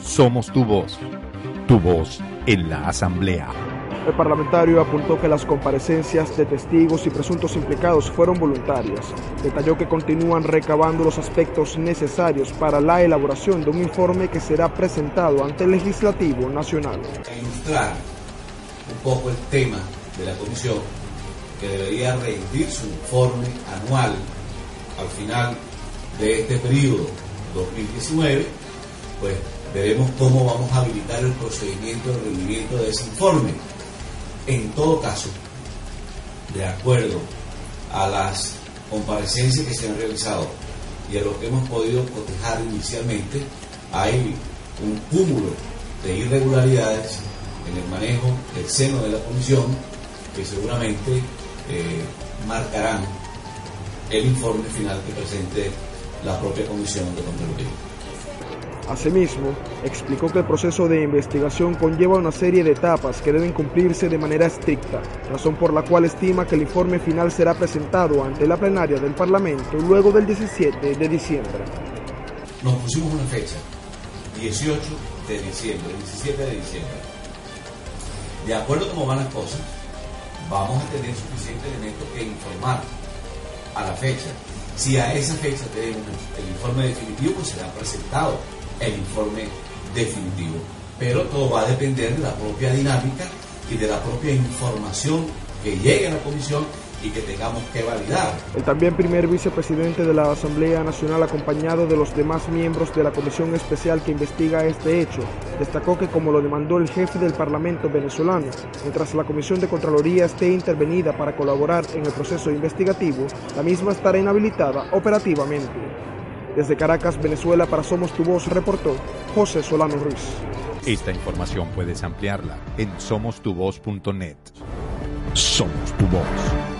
Somos tu voz, tu voz en la Asamblea. El parlamentario apuntó que las comparecencias de testigos y presuntos implicados fueron voluntarias. Detalló que continúan recabando los aspectos necesarios para la elaboración de un informe que será presentado ante el Legislativo Nacional. ilustrar un poco el tema de la comisión, que debería rendir su informe anual al final de este periodo 2019, pues veremos cómo vamos a habilitar el procedimiento de rendimiento de ese informe. En todo caso, de acuerdo a las comparecencias que se han realizado y a lo que hemos podido cotejar inicialmente, hay un cúmulo de irregularidades en el manejo del seno de la comisión que seguramente eh, marcarán el informe final que presente la propia comisión de Contraloría. Asimismo, explicó que el proceso de investigación conlleva una serie de etapas que deben cumplirse de manera estricta, razón por la cual estima que el informe final será presentado ante la plenaria del Parlamento luego del 17 de diciembre. Nos pusimos una fecha, 18 de diciembre, 17 de diciembre. De acuerdo a cómo van las cosas, vamos a tener suficiente elemento que informar a la fecha. Si a esa fecha tenemos el informe definitivo, pues será presentado el informe definitivo. Pero todo va a depender de la propia dinámica y de la propia información que llegue a la comisión y que tengamos que validar. El también primer vicepresidente de la Asamblea Nacional, acompañado de los demás miembros de la Comisión Especial que investiga este hecho, destacó que como lo demandó el jefe del Parlamento venezolano, mientras la Comisión de Contraloría esté intervenida para colaborar en el proceso investigativo, la misma estará inhabilitada operativamente. Desde Caracas, Venezuela, para Somos Tu Voz, reportó José Solano Ruiz. Esta información puedes ampliarla en somostuvoz.net. Somos tu voz.